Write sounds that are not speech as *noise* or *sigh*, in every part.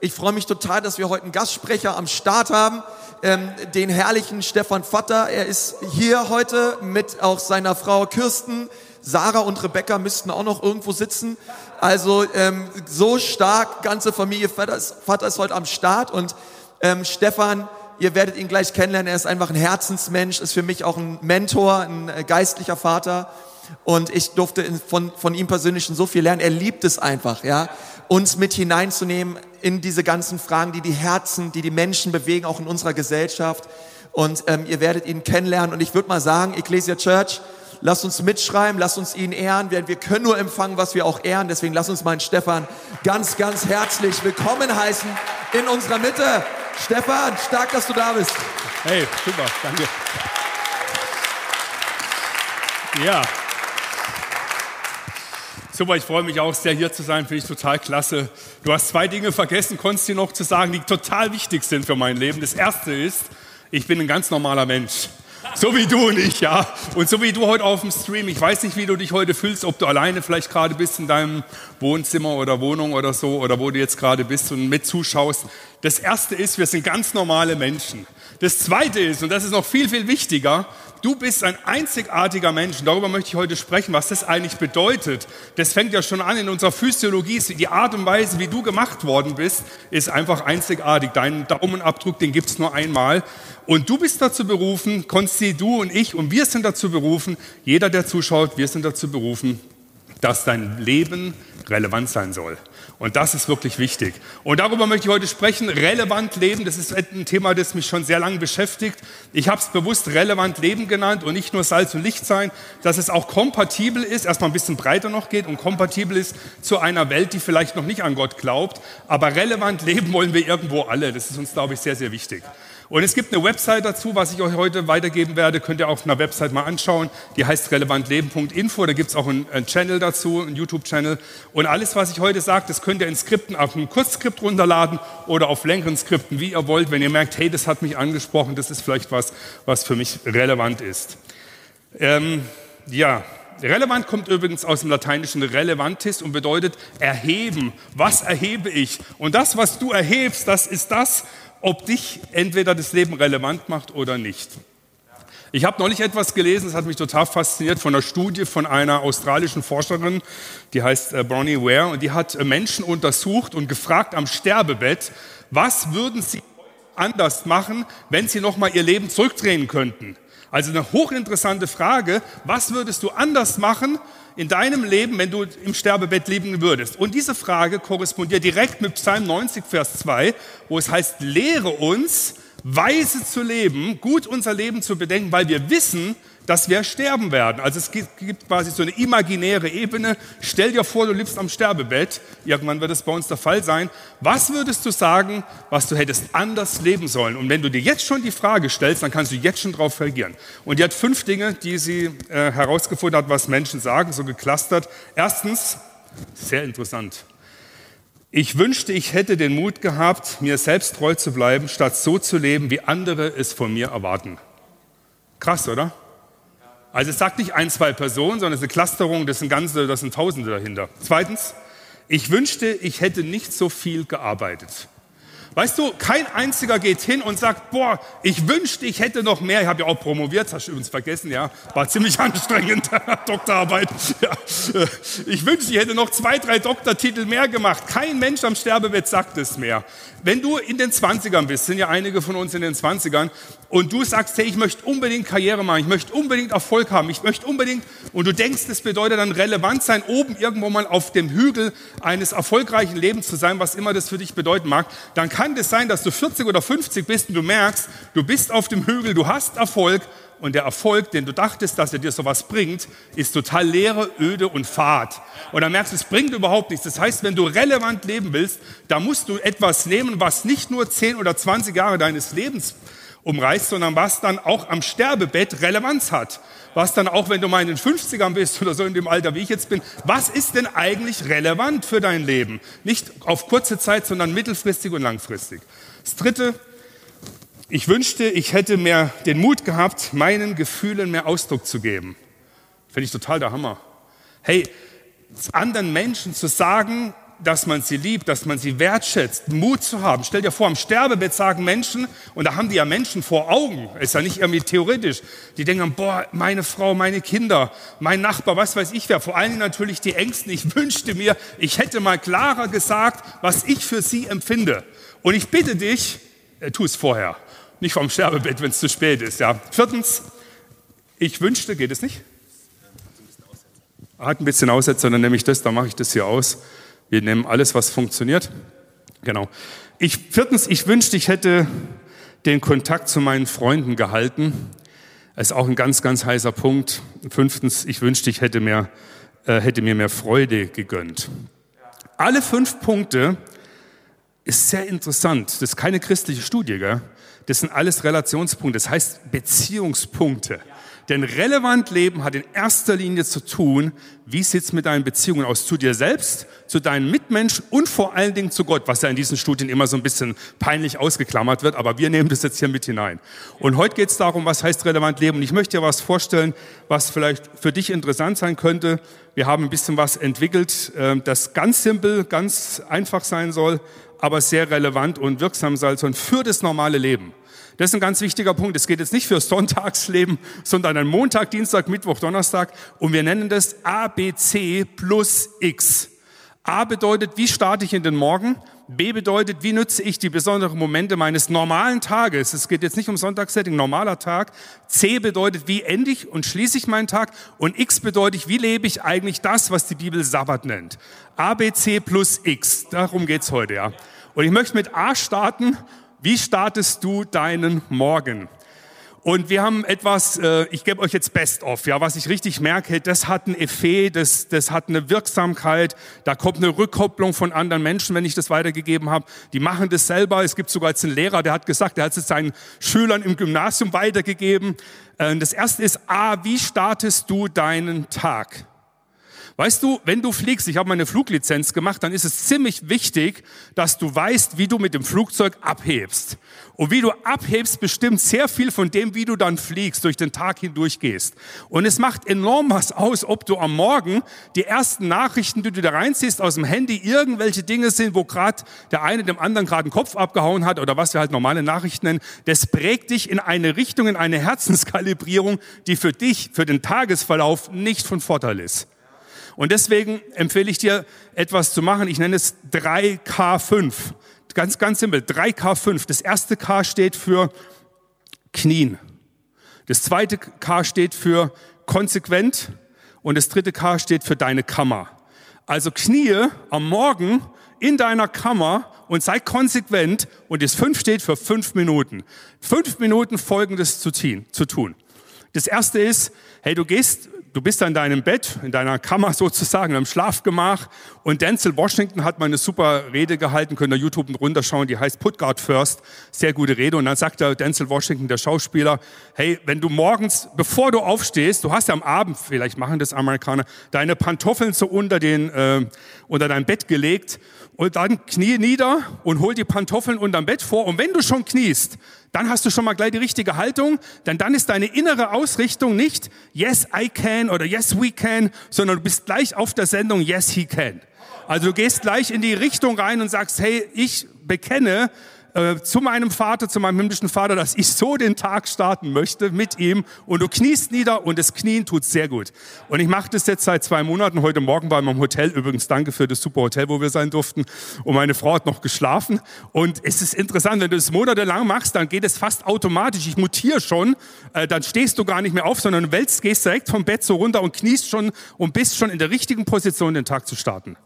ich freue mich total, dass wir heute einen Gastsprecher am Start haben, ähm, den herrlichen Stefan Vatter. Er ist hier heute mit auch seiner Frau Kirsten. Sarah und Rebecca müssten auch noch irgendwo sitzen. Also ähm, so stark, ganze Familie Vater ist, Vater ist heute am Start und ähm, Stefan, ihr werdet ihn gleich kennenlernen. Er ist einfach ein Herzensmensch, ist für mich auch ein Mentor, ein äh, geistlicher Vater. Und ich durfte von, von ihm persönlich schon so viel lernen. Er liebt es einfach, ja, uns mit hineinzunehmen in diese ganzen Fragen, die die Herzen, die die Menschen bewegen, auch in unserer Gesellschaft. Und ähm, ihr werdet ihn kennenlernen. Und ich würde mal sagen, Ecclesia Church, lasst uns mitschreiben, lasst uns ihn ehren. Wir, wir können nur empfangen, was wir auch ehren. Deswegen lasst uns meinen Stefan ganz, ganz herzlich willkommen heißen in unserer Mitte. Stefan, stark, dass du da bist. Hey, super, danke. Ja, Super, ich freue mich auch sehr, hier zu sein. Finde ich total klasse. Du hast zwei Dinge vergessen, konntest dir noch zu sagen, die total wichtig sind für mein Leben. Das erste ist, ich bin ein ganz normaler Mensch. So wie du und ich, ja. Und so wie du heute auf dem Stream. Ich weiß nicht, wie du dich heute fühlst, ob du alleine vielleicht gerade bist in deinem Wohnzimmer oder Wohnung oder so, oder wo du jetzt gerade bist und mit zuschaust. Das erste ist, wir sind ganz normale Menschen. Das zweite ist, und das ist noch viel, viel wichtiger, Du bist ein einzigartiger Mensch. Darüber möchte ich heute sprechen, was das eigentlich bedeutet. Das fängt ja schon an in unserer Physiologie. Die Art und Weise, wie du gemacht worden bist, ist einfach einzigartig. Deinen Daumenabdruck, den gibt es nur einmal. Und du bist dazu berufen, Konsti, du und ich, und wir sind dazu berufen, jeder, der zuschaut, wir sind dazu berufen, dass dein Leben relevant sein soll. Und das ist wirklich wichtig. Und darüber möchte ich heute sprechen. Relevant leben, das ist ein Thema, das mich schon sehr lange beschäftigt. Ich habe es bewusst relevant leben genannt und nicht nur Salz und Licht sein, dass es auch kompatibel ist, erstmal ein bisschen breiter noch geht und kompatibel ist zu einer Welt, die vielleicht noch nicht an Gott glaubt. Aber relevant leben wollen wir irgendwo alle. Das ist uns, glaube ich, sehr, sehr wichtig. Und es gibt eine Website dazu, was ich euch heute weitergeben werde, könnt ihr auf einer Website mal anschauen. Die heißt relevantleben.info. Da gibt es auch einen, einen, Channel dazu, einen YouTube-Channel. Und alles, was ich heute sage, das könnt ihr in Skripten auf einem Kurzskript runterladen oder auf längeren Skripten, wie ihr wollt, wenn ihr merkt, hey, das hat mich angesprochen, das ist vielleicht was, was für mich relevant ist. Ähm, ja, Relevant kommt übrigens aus dem lateinischen relevantis und bedeutet erheben. Was erhebe ich? Und das, was du erhebst, das ist das, ob dich entweder das Leben relevant macht oder nicht. Ich habe neulich etwas gelesen, das hat mich total fasziniert, von einer Studie von einer australischen Forscherin, die heißt äh, Bronnie Ware, und die hat äh, Menschen untersucht und gefragt am Sterbebett, was würden sie anders machen, wenn sie nochmal ihr Leben zurückdrehen könnten? Also eine hochinteressante Frage, was würdest du anders machen, in deinem Leben, wenn du im Sterbebett leben würdest? Und diese Frage korrespondiert direkt mit Psalm 90, Vers 2, wo es heißt, lehre uns, weise zu leben, gut unser Leben zu bedenken, weil wir wissen, dass wir sterben werden. Also es gibt quasi so eine imaginäre Ebene. Stell dir vor, du lebst am Sterbebett. Irgendwann wird es bei uns der Fall sein. Was würdest du sagen, was du hättest anders leben sollen? Und wenn du dir jetzt schon die Frage stellst, dann kannst du jetzt schon darauf reagieren. Und die hat fünf Dinge, die sie äh, herausgefunden hat, was Menschen sagen, so geclustert. Erstens, sehr interessant. Ich wünschte, ich hätte den Mut gehabt, mir selbst treu zu bleiben, statt so zu leben, wie andere es von mir erwarten. Krass, oder? Also es sagt nicht ein, zwei Personen, sondern es ist eine Clusterung, das sind ganze, das sind Tausende dahinter. Zweitens, ich wünschte, ich hätte nicht so viel gearbeitet. Weißt du, kein einziger geht hin und sagt, boah, ich wünschte, ich hätte noch mehr. Ich habe ja auch promoviert, hast du übrigens vergessen, ja, war ziemlich *laughs* anstrengend, *laughs* Doktorarbeit. *laughs* Ja. Ich wünschte, ich hätte noch zwei, drei Doktortitel mehr gemacht. Kein Mensch am Sterbebett sagt es mehr. Wenn du in den 20ern bist, sind ja einige von uns in den 20ern, und du sagst, hey, ich möchte unbedingt Karriere machen, ich möchte unbedingt Erfolg haben, ich möchte unbedingt, und du denkst, das bedeutet dann relevant sein, oben irgendwo mal auf dem Hügel eines erfolgreichen Lebens zu sein, was immer das für dich bedeuten mag, dann kann das sein, dass du 40 oder 50 bist und du merkst, du bist auf dem Hügel, du hast Erfolg und der Erfolg, den du dachtest, dass er dir sowas bringt, ist total leere, öde und fad. Und dann merkst du, es bringt überhaupt nichts. Das heißt, wenn du relevant leben willst, da musst du etwas nehmen, was nicht nur 10 oder 20 Jahre deines Lebens umreißt, sondern was dann auch am Sterbebett Relevanz hat. Was dann auch, wenn du mal in den 50ern bist oder so in dem Alter, wie ich jetzt bin, was ist denn eigentlich relevant für dein Leben? Nicht auf kurze Zeit, sondern mittelfristig und langfristig. Das Dritte, ich wünschte, ich hätte mehr den Mut gehabt, meinen Gefühlen mehr Ausdruck zu geben. Finde ich total der Hammer. Hey, anderen Menschen zu sagen, dass man sie liebt, dass man sie wertschätzt, Mut zu haben. Stell dir vor, am Sterbebett sagen Menschen, und da haben die ja Menschen vor Augen, ist ja nicht irgendwie theoretisch, die denken, boah, meine Frau, meine Kinder, mein Nachbar, was weiß ich wer, vor allen Dingen natürlich die Ängsten. Ich *laughs* wünschte mir, ich hätte mal klarer gesagt, was ich für sie empfinde. Und ich bitte dich, äh, tu es vorher, nicht vom Sterbebett, wenn es zu spät ist. Ja. Viertens, ich wünschte, geht es nicht? Hat ein bisschen Aussetzer, dann nehme ich das, dann mache ich das hier aus. Wir nehmen alles, was funktioniert. Genau. Ich, viertens, ich wünschte, ich hätte den Kontakt zu meinen Freunden gehalten. Das ist auch ein ganz, ganz heißer Punkt. Fünftens, ich wünschte, ich hätte, mehr, äh, hätte mir mehr Freude gegönnt. Alle fünf Punkte ist sehr interessant. Das ist keine christliche Studie, gell? Das sind alles Relationspunkte, das heißt Beziehungspunkte. Denn relevant Leben hat in erster Linie zu tun, wie sieht es mit deinen Beziehungen aus zu dir selbst, zu deinen Mitmenschen und vor allen Dingen zu Gott, was ja in diesen Studien immer so ein bisschen peinlich ausgeklammert wird, aber wir nehmen das jetzt hier mit hinein. Und heute geht es darum, was heißt relevant Leben. Und ich möchte dir was vorstellen, was vielleicht für dich interessant sein könnte. Wir haben ein bisschen was entwickelt, ähm, das ganz simpel, ganz einfach sein soll, aber sehr relevant und wirksam sein soll für das normale Leben. Das ist ein ganz wichtiger Punkt. Es geht jetzt nicht für Sonntagsleben, sondern ein Montag, Dienstag, Mittwoch, Donnerstag. Und wir nennen das ABC plus X. A bedeutet, wie starte ich in den Morgen? B bedeutet, wie nutze ich die besonderen Momente meines normalen Tages? Es geht jetzt nicht um Sonntagssetting, normaler Tag. C bedeutet, wie ende ich und schließe ich meinen Tag? Und X bedeutet, wie lebe ich eigentlich das, was die Bibel Sabbat nennt? A, B, C plus X. Darum geht's heute, ja. Und ich möchte mit A starten wie startest du deinen Morgen? Und wir haben etwas, äh, ich gebe euch jetzt Best of, ja, was ich richtig merke, das hat ein Effet, das, das hat eine Wirksamkeit, da kommt eine Rückkopplung von anderen Menschen, wenn ich das weitergegeben habe. Die machen das selber. Es gibt sogar jetzt einen Lehrer, der hat gesagt, der hat es seinen Schülern im Gymnasium weitergegeben. Äh, das erste ist, A, wie startest du deinen Tag? Weißt du, wenn du fliegst, ich habe meine Fluglizenz gemacht, dann ist es ziemlich wichtig, dass du weißt, wie du mit dem Flugzeug abhebst. Und wie du abhebst, bestimmt sehr viel von dem, wie du dann fliegst, durch den Tag hindurch gehst. Und es macht enorm was aus, ob du am Morgen die ersten Nachrichten, die du da reinziehst aus dem Handy, irgendwelche Dinge sind, wo gerade der eine dem anderen gerade einen Kopf abgehauen hat oder was wir halt normale Nachrichten nennen. Das prägt dich in eine Richtung, in eine Herzenskalibrierung, die für dich, für den Tagesverlauf nicht von Vorteil ist. Und deswegen empfehle ich dir, etwas zu machen. Ich nenne es 3K5. Ganz, ganz simpel. 3K5. Das erste K steht für Knien. Das zweite K steht für konsequent. Und das dritte K steht für deine Kammer. Also knie am Morgen in deiner Kammer und sei konsequent. Und das 5 steht für fünf Minuten. Fünf Minuten Folgendes zu tun. Das erste ist, hey, du gehst du bist in deinem Bett, in deiner Kammer *laughs* sozusagen, im Schlafgemach. Und Denzel Washington hat mal eine super Rede gehalten, könnt ihr YouTube runterschauen, die heißt Put God First, sehr gute Rede. Und dann sagt der Denzel Washington, der Schauspieler, hey, wenn du morgens, bevor du aufstehst, du hast ja am Abend, vielleicht machen das Amerikaner, deine Pantoffeln so unter, den, äh, unter dein Bett gelegt und dann knie nieder und hol die Pantoffeln unterm Bett vor. Und wenn du schon kniest, dann hast du schon mal gleich die richtige Haltung, denn dann ist deine innere Ausrichtung nicht Yes, I can oder Yes, we can, sondern du bist gleich auf der Sendung Yes, he can. Also du gehst gleich in die Richtung rein und sagst, hey, ich bekenne, äh, zu meinem Vater, zu meinem himmlischen Vater, dass ich so den Tag starten möchte mit ihm. Und du kniest nieder und das Knien tut sehr gut. Und ich mache das jetzt seit zwei Monaten. Heute Morgen war in meinem Hotel. Übrigens danke für das super Hotel, wo wir sein durften. Und meine Frau hat noch geschlafen. Und es ist interessant, wenn du das monatelang machst, dann geht es fast automatisch. Ich mutiere schon. Äh, dann stehst du gar nicht mehr auf, sondern wälzt, gehst direkt vom Bett so runter und kniest schon und bist schon in der richtigen Position, den Tag zu starten.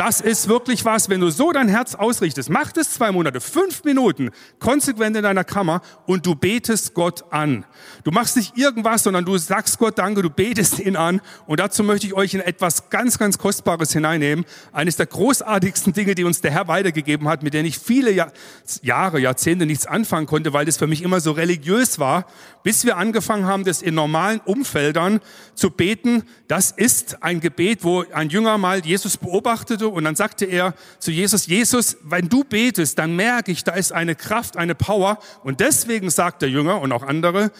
Das ist wirklich was, wenn du so dein Herz ausrichtest. Mach das zwei Monate, fünf Minuten, konsequent in deiner Kammer und du betest Gott an. Du machst nicht irgendwas, sondern du sagst Gott Danke, du betest ihn an. Und dazu möchte ich euch in etwas ganz, ganz Kostbares hineinnehmen. Eines der großartigsten Dinge, die uns der Herr weitergegeben hat, mit denen ich viele Jahr, Jahre, Jahrzehnte nichts anfangen konnte, weil das für mich immer so religiös war, bis wir angefangen haben, das in normalen Umfeldern zu beten. Das ist ein Gebet, wo ein Jünger mal Jesus beobachtete und dann sagte er zu Jesus, Jesus, wenn du betest, dann merke ich, da ist eine Kraft, eine Power. Und deswegen sagt der Jünger und auch andere,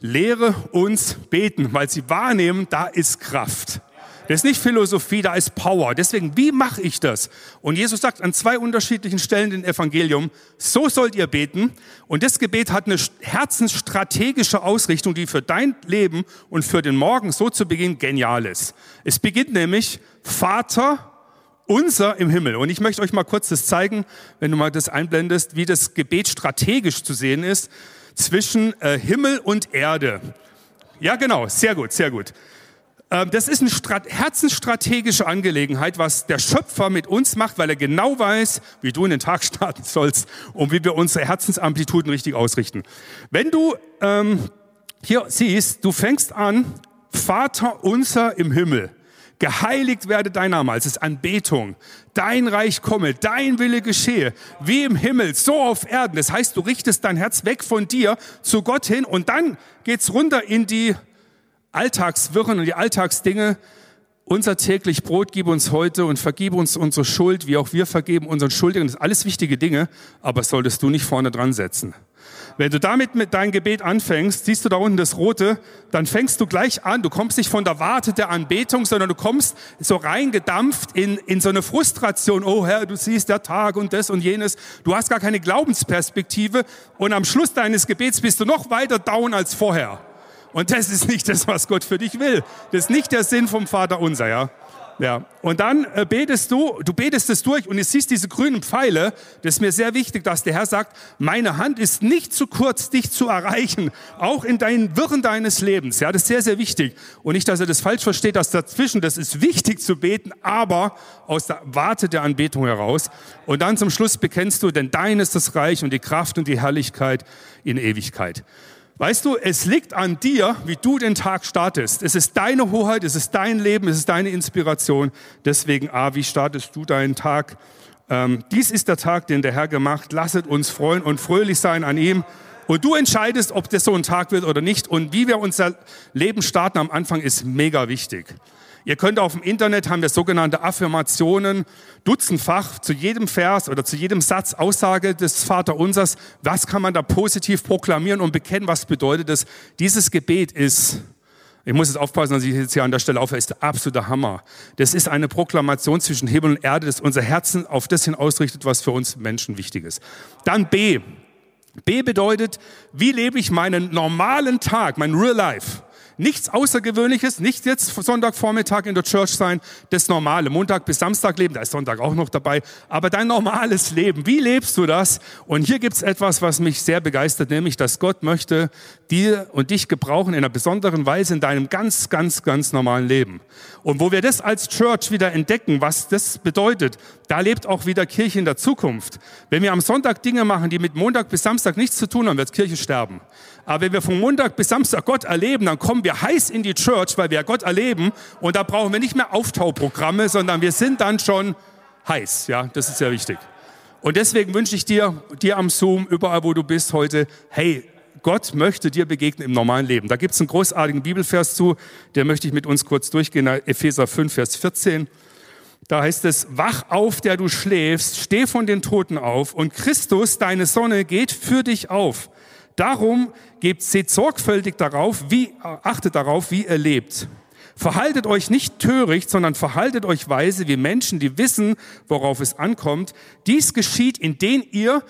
lehre uns beten, weil sie wahrnehmen, da ist Kraft. Das ist nicht Philosophie, da ist Power. Deswegen, wie mache ich das? Und Jesus sagt an zwei unterschiedlichen Stellen im Evangelium, so sollt ihr beten. Und das Gebet hat eine herzensstrategische Ausrichtung, die für dein Leben und für den Morgen so zu Beginn genial ist. Es beginnt nämlich, Vater, unser im Himmel. Und ich möchte euch mal kurz das zeigen, wenn du mal das einblendest, wie das Gebet strategisch zu sehen ist zwischen äh, Himmel und Erde. Ja, genau, sehr gut, sehr gut. Ähm, das ist eine herzensstrategische Angelegenheit, was der Schöpfer mit uns macht, weil er genau weiß, wie du in den Tag *laughs* starten sollst und wie wir unsere Herzensamplituden richtig ausrichten. Wenn du ähm, hier siehst, du fängst an, Vater unser im Himmel, geheiligt werde dein Name, also es ist Anbetung, dein Reich komme, dein Wille geschehe, wie im Himmel, so auf Erden. Das heißt, du richtest dein Herz weg von dir zu Gott hin und dann geht's runter in die Alltagswirren und die Alltagsdinge. Unser täglich Brot gib uns heute und vergib uns unsere Schuld, wie auch wir vergeben unseren Schuldigen. Das sind alles wichtige Dinge, aber solltest du nicht vorne dran setzen. Wenn du damit mit deinem Gebet anfängst, siehst du da unten das Rote, dann fängst du gleich an. Du kommst nicht von der Warte der Anbetung, sondern du kommst so reingedampft in, in so eine Frustration. Oh Herr, du siehst der Tag und das und jenes. Du hast gar keine Glaubensperspektive und am Schluss deines Gebets bist du noch weiter down als vorher. Und das ist nicht das, was Gott für dich will. Das ist nicht der Sinn vom Vater unser, ja. Ja. Und dann äh, betest du, du betest es durch und du siehst diese grünen Pfeile. Das ist mir sehr wichtig, dass der Herr sagt, meine Hand ist nicht zu kurz, dich zu erreichen, auch in deinen Wirren deines Lebens. Ja, das ist sehr, sehr wichtig. Und nicht, dass er das falsch versteht, dass dazwischen, das ist wichtig zu beten, aber aus der Warte der Anbetung heraus. Und dann zum Schluss bekennst du, denn dein ist das Reich und die Kraft und die Herrlichkeit in Ewigkeit. Weißt du, es liegt an dir, wie du den Tag startest. Es ist deine Hoheit, es ist dein Leben, es ist deine Inspiration. Deswegen, A, wie startest du deinen Tag? Ähm, dies ist der Tag, den der Herr gemacht. Lasset uns freuen und fröhlich sein an ihm. Und du entscheidest, ob das so ein Tag wird oder nicht. Und wie wir unser Leben starten am Anfang ist mega wichtig. Ihr könnt auf dem Internet haben wir sogenannte Affirmationen, dutzendfach zu jedem Vers oder zu jedem Satz Aussage des Vaterunsers. Was kann man da positiv proklamieren und bekennen? Was bedeutet es? Dieses Gebet ist, ich muss jetzt aufpassen, dass ich jetzt hier an der Stelle aufhöre, ist der absolute Hammer. Das ist eine Proklamation zwischen Himmel und Erde, das unser Herzen auf das hin ausrichtet, was für uns Menschen wichtig ist. Dann B. B bedeutet, wie lebe ich meinen normalen Tag, mein Real Life? Nichts Außergewöhnliches, nicht jetzt Sonntagvormittag in der Church sein, das normale, Montag bis Samstag leben, da ist Sonntag auch noch dabei, aber dein normales Leben, wie lebst du das? Und hier gibt's etwas, was mich sehr begeistert, nämlich, dass Gott möchte dir und dich gebrauchen in einer besonderen Weise in deinem ganz, ganz, ganz normalen Leben. Und wo wir das als Church wieder entdecken, was das bedeutet, da lebt auch wieder Kirche in der Zukunft. Wenn wir am Sonntag Dinge machen, die mit Montag bis Samstag nichts zu tun haben, wird Kirche sterben. Aber wenn wir von Montag bis Samstag Gott erleben, dann kommen wir heiß in die Church, weil wir Gott erleben. Und da brauchen wir nicht mehr Auftauprogramme, sondern wir sind dann schon heiß. Ja, das ist sehr wichtig. Und deswegen wünsche ich dir, dir am Zoom, überall wo du bist heute, hey, Gott möchte dir begegnen im normalen Leben. Da gibt es einen großartigen Bibelvers zu, der möchte ich mit uns kurz durchgehen, Epheser 5, Vers 14. Da heißt es, wach auf, der du schläfst, steh von den Toten auf und Christus, deine Sonne, geht für dich auf. Darum gebt, seht sorgfältig darauf, wie, achtet darauf, wie ihr lebt. Verhaltet euch nicht töricht, sondern verhaltet euch weise wie Menschen, die wissen, worauf es ankommt. Dies geschieht, indem ihr,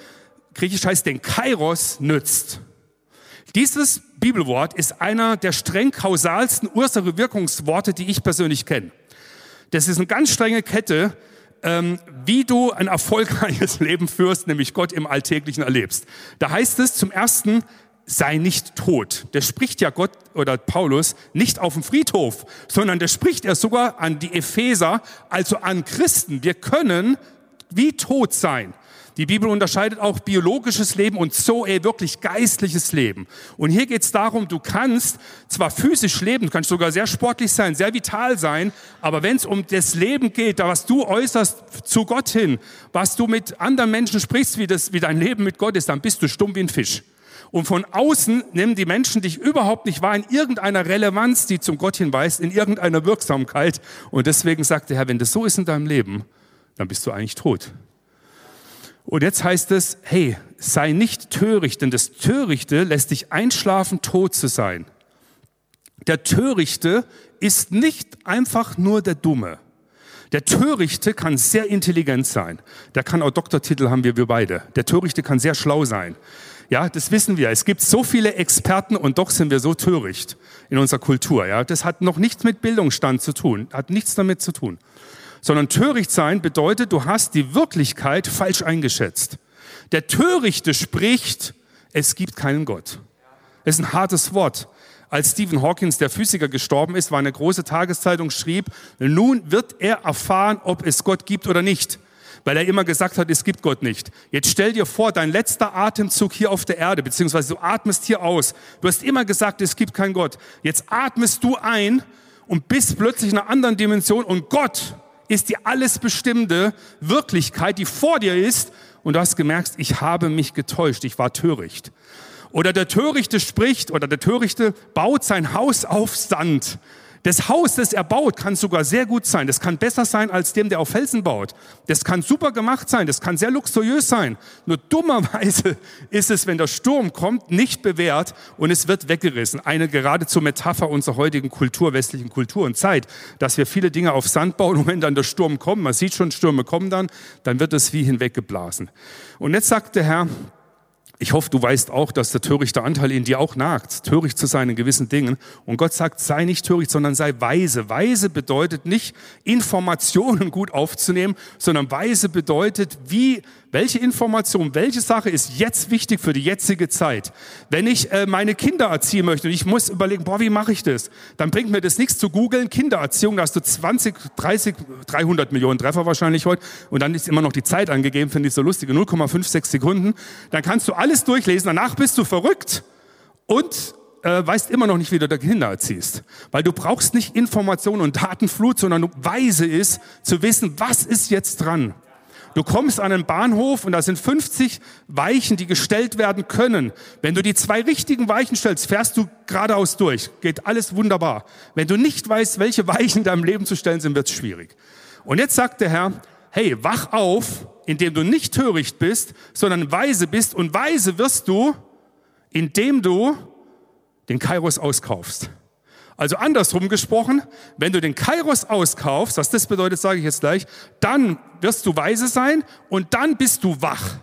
griechisch heißt den Kairos, nützt. Dieses Bibelwort ist einer der streng kausalsten Ursache-Wirkungsworte, die ich persönlich kenne. Das ist eine ganz strenge Kette, ähm, wie du ein erfolgreiches *laughs* Leben führst, nämlich Gott im Alltäglichen erlebst. Da heißt es zum ersten, sei nicht tot. Der spricht ja Gott oder Paulus nicht auf dem Friedhof, sondern der spricht er sogar an die Epheser, also an Christen. Wir können wie tot sein. Die Bibel unterscheidet auch biologisches Leben und so ey, wirklich geistliches Leben. Und hier geht es darum, du kannst zwar physisch leben, du kannst sogar sehr sportlich sein, sehr vital sein, aber wenn es um das Leben geht, da was du äußerst zu Gott hin, was du mit anderen Menschen sprichst, wie, das, wie dein Leben mit Gott ist, dann bist du stumm wie ein Fisch. Und von außen nehmen die Menschen dich überhaupt nicht wahr in irgendeiner Relevanz, die zum Gott hinweist, in irgendeiner Wirksamkeit. Und deswegen sagt der Herr, wenn das so ist in deinem Leben, dann bist du eigentlich tot. Und jetzt heißt es, hey, sei nicht töricht, denn das Törichte lässt dich einschlafen, tot zu sein. Der Törichte ist nicht einfach nur der Dumme. Der Törichte kann sehr intelligent sein. Der kann auch Doktortitel haben wir, wir beide. Der Törichte kann sehr schlau sein. Ja, das wissen wir. Es gibt so viele Experten und doch sind wir so töricht in unserer Kultur. Ja, das hat noch nichts mit Bildungsstand zu tun, hat nichts damit zu tun. Sondern töricht sein bedeutet, du hast die Wirklichkeit falsch eingeschätzt. Der Törichte spricht, es gibt keinen Gott. Das ist ein hartes Wort. Als Stephen Hawkins, der Physiker, gestorben ist, war eine große Tageszeitung, schrieb, nun wird er erfahren, ob es Gott gibt oder nicht. Weil er immer gesagt hat, es gibt Gott nicht. Jetzt stell dir vor, dein letzter Atemzug hier auf der Erde, beziehungsweise du atmest hier aus. Du hast immer gesagt, es gibt keinen Gott. Jetzt atmest du ein und bist plötzlich in einer anderen Dimension und Gott ist die alles bestimmende Wirklichkeit, die vor dir ist. Und du hast gemerkt, ich habe mich getäuscht, ich war töricht. Oder der Törichte spricht oder der Törichte baut sein Haus auf Sand. Das Haus, das er baut, kann sogar sehr gut sein. Das kann besser sein als dem, der auf Felsen baut. Das kann super gemacht sein. Das kann sehr luxuriös sein. Nur dummerweise *laughs* ist es, wenn der Sturm kommt, nicht bewährt und es wird weggerissen. Eine geradezu Metapher unserer heutigen Kultur, westlichen Kultur und Zeit, dass wir viele Dinge auf Sand bauen und *laughs* wenn dann der Sturm kommt, man sieht schon, Stürme kommen dann, dann wird es wie hinweggeblasen. Und jetzt sagt der Herr, ich hoffe, du weißt auch, dass der törichte Anteil in dir auch nagt, töricht zu sein in gewissen Dingen. Und Gott sagt, sei nicht töricht, sondern sei weise. Weise bedeutet nicht, Informationen gut aufzunehmen, sondern weise bedeutet, wie welche Information, welche Sache ist jetzt wichtig für die jetzige Zeit? Wenn ich äh, meine Kinder erziehen möchte und ich muss überlegen, boah, wie mache ich das? Dann bringt mir das nichts zu googeln, Kindererziehung, da hast du 20, 30, 300 Millionen Treffer wahrscheinlich heute und dann ist immer noch die Zeit angegeben, finde ich so lustig, 0,56 Sekunden. Dann kannst du alles durchlesen, danach bist du verrückt und äh, weißt immer noch nicht, wie du deine Kinder erziehst. Weil du brauchst nicht Information und Datenflut, sondern weise ist zu wissen, was ist jetzt dran. Du kommst an einen Bahnhof und da sind 50 Weichen, die gestellt werden können. Wenn du die zwei richtigen Weichen stellst, fährst du geradeaus durch. Geht alles wunderbar. Wenn du nicht weißt, welche Weichen in deinem Leben zu stellen sind, wird es schwierig. Und jetzt sagt der Herr, hey, wach auf, indem du nicht töricht bist, sondern weise bist. Und weise wirst du, indem du den Kairos auskaufst. Also andersrum gesprochen, wenn du den Kairos auskaufst, was das bedeutet, sage ich jetzt gleich, dann wirst du weise sein und dann bist du wach.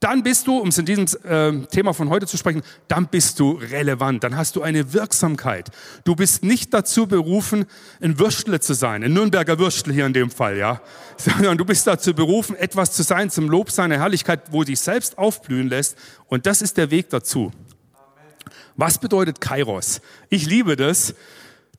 Dann bist du, um es in diesem äh, Thema von heute zu sprechen, dann bist du relevant, dann hast du eine Wirksamkeit. Du bist nicht dazu berufen, ein Würstle zu sein, ein Nürnberger Würstel hier in dem Fall, ja, *laughs* sondern du bist dazu berufen, etwas zu sein zum Lob seiner Herrlichkeit, wo dich selbst aufblühen lässt. Und das ist der Weg dazu. Was bedeutet Kairos? Ich liebe das,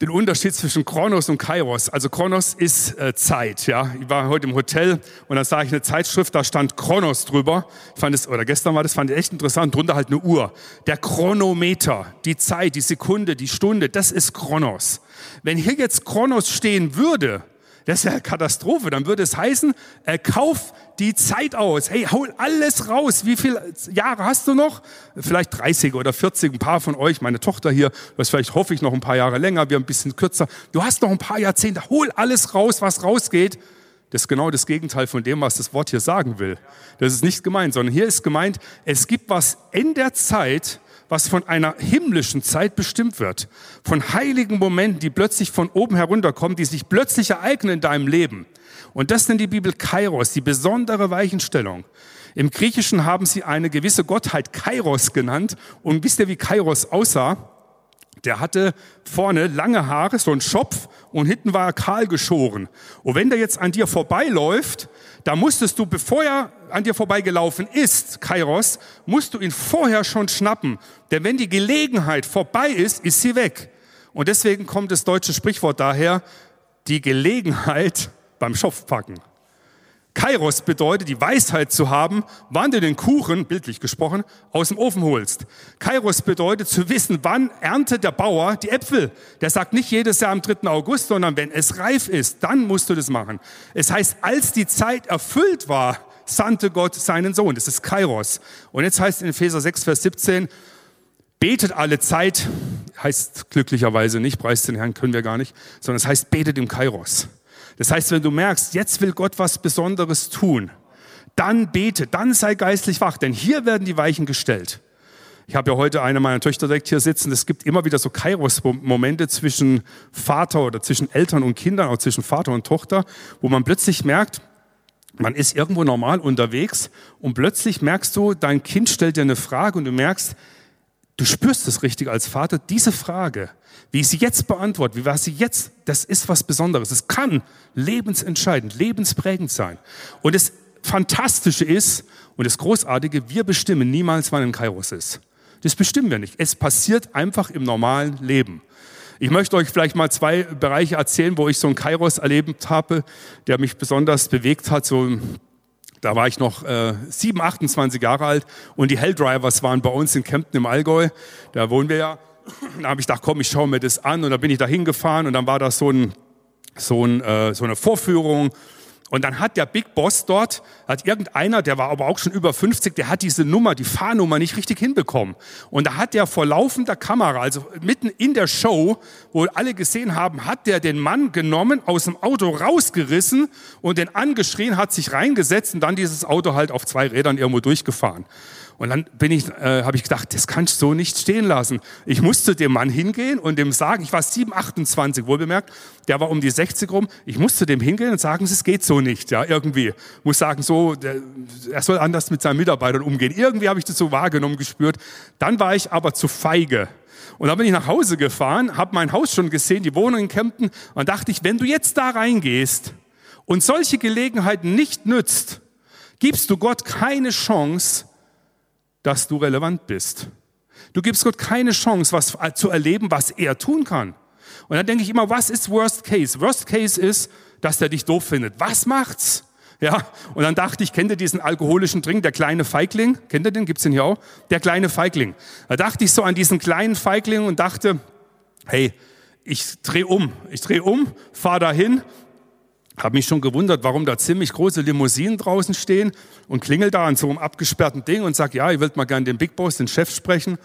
den Unterschied zwischen Kronos und Kairos. Also Kronos ist äh, Zeit, ja. Ich war heute im Hotel und da sah ich eine Zeitschrift, da stand Kronos drüber. Ich fand es, oder gestern war das, fand ich echt interessant, drunter halt eine Uhr. Der Chronometer, die Zeit, die Sekunde, die Stunde, das ist Kronos. Wenn hier jetzt Kronos stehen würde, das ist ja eine Katastrophe. Dann würde es heißen, äh, kauf die Zeit aus. Hey, hol alles raus. Wie viele Jahre hast du noch? Vielleicht 30 oder 40. Ein paar von euch, meine Tochter hier, das vielleicht hoffe ich noch ein paar Jahre länger, wir ein bisschen kürzer. Du hast noch ein paar Jahrzehnte. Hol alles raus, was rausgeht. Das ist genau das Gegenteil von dem, was das Wort hier sagen will. Das ist nicht gemeint, sondern hier ist gemeint, es gibt was in der Zeit, was von einer himmlischen Zeit bestimmt wird. Von heiligen Momenten, die plötzlich von oben herunterkommen, die sich plötzlich ereignen in deinem Leben. Und das nennt die Bibel Kairos, die besondere Weichenstellung. Im Griechischen haben sie eine gewisse Gottheit Kairos genannt. Und wisst ihr, wie Kairos aussah? Der hatte vorne lange Haare, so ein Schopf, und hinten war er kahl geschoren. Und wenn der jetzt an dir vorbeiläuft, da musstest du, bevor er an dir vorbeigelaufen ist, Kairos, musst du ihn vorher schon schnappen. Denn wenn die Gelegenheit vorbei ist, ist sie weg. Und deswegen kommt das deutsche Sprichwort daher, die Gelegenheit beim Schopf packen. Kairos bedeutet, die Weisheit zu haben, wann du den Kuchen, bildlich gesprochen, aus dem Ofen holst. Kairos bedeutet zu wissen, wann erntet der Bauer die Äpfel. Der sagt nicht jedes Jahr am 3. August, sondern wenn es reif ist, dann musst du das machen. Es heißt, als die Zeit erfüllt war, sandte Gott seinen Sohn. Das ist Kairos. Und jetzt heißt in Epheser 6, Vers 17, betet alle Zeit, heißt glücklicherweise nicht, preist den Herrn können wir gar nicht, sondern es heißt betet im Kairos. Das heißt, wenn du merkst, jetzt will Gott was Besonderes tun, dann bete, dann sei geistlich wach, denn hier werden die Weichen gestellt. Ich habe ja heute eine meiner Töchter direkt hier sitzen. Es gibt immer wieder so Kairos-Momente zwischen Vater oder zwischen Eltern und Kindern, auch zwischen Vater und Tochter, wo man plötzlich merkt, man ist irgendwo normal unterwegs und plötzlich merkst du, dein Kind stellt dir eine Frage und du merkst, du spürst es richtig als Vater, diese Frage, wie ich sie jetzt beantworte, wie was sie jetzt, das ist was Besonderes. Es kann lebensentscheidend, lebensprägend sein. Und das Fantastische ist und das Großartige, wir bestimmen niemals, wann ein Kairos ist. Das bestimmen wir nicht. Es passiert einfach im normalen Leben. Ich möchte euch vielleicht mal zwei Bereiche erzählen, wo ich so einen Kairos erlebt habe, der mich besonders bewegt hat. So, da war ich noch äh, 7, 28 Jahre alt und die Helldrivers waren bei uns in Kempten im Allgäu. Da wohnen wir ja. Da habe ich gedacht, komm, ich schaue mir das an und dann bin ich da hingefahren und dann war das so, ein, so, ein, äh, so eine Vorführung und dann hat der Big Boss dort, hat irgendeiner, der war aber auch schon über 50, der hat diese Nummer, die Fahrnummer nicht richtig hinbekommen. Und da hat der vor laufender Kamera, also mitten in der Show, wo alle gesehen haben, hat der den Mann genommen, aus dem Auto rausgerissen und den angeschrien, hat sich reingesetzt und dann dieses Auto halt auf zwei Rädern irgendwo durchgefahren. Und dann bin ich, äh, habe ich gedacht, das kannst du so nicht stehen lassen. Ich musste dem Mann hingehen und dem sagen, ich war 7, 28, wohl bemerkt, der war um die 60 rum. Ich musste dem hingehen und sagen, es geht so nicht, ja, irgendwie. Muss sagen, so, der, er soll anders mit seinen Mitarbeitern umgehen. Irgendwie habe ich das so wahrgenommen, gespürt. Dann war ich aber zu feige. Und dann bin ich nach Hause gefahren, habe mein Haus schon gesehen, die Wohnung in Kempten, und dachte ich, wenn du jetzt da reingehst und solche Gelegenheiten nicht nützt, gibst du Gott keine Chance, dass du relevant bist. Du gibst Gott keine Chance, was zu erleben, was er tun kann. Und dann denke ich immer, was ist Worst Case? Worst Case ist, dass er dich doof findet. Was macht's? Ja, und dann dachte ich, kennt ihr diesen alkoholischen Drink, der kleine Feigling? Kennt ihr den? Gibt's den hier auch? Der kleine Feigling. Da dachte ich so an diesen kleinen Feigling und dachte, hey, ich drehe um. Ich drehe um, fahre dahin habe mich schon gewundert, warum da ziemlich große Limousinen draußen stehen und klingel da an so einem abgesperrten Ding und sag, ja, ich wollt mal gerne den Big Boss, den Chef sprechen.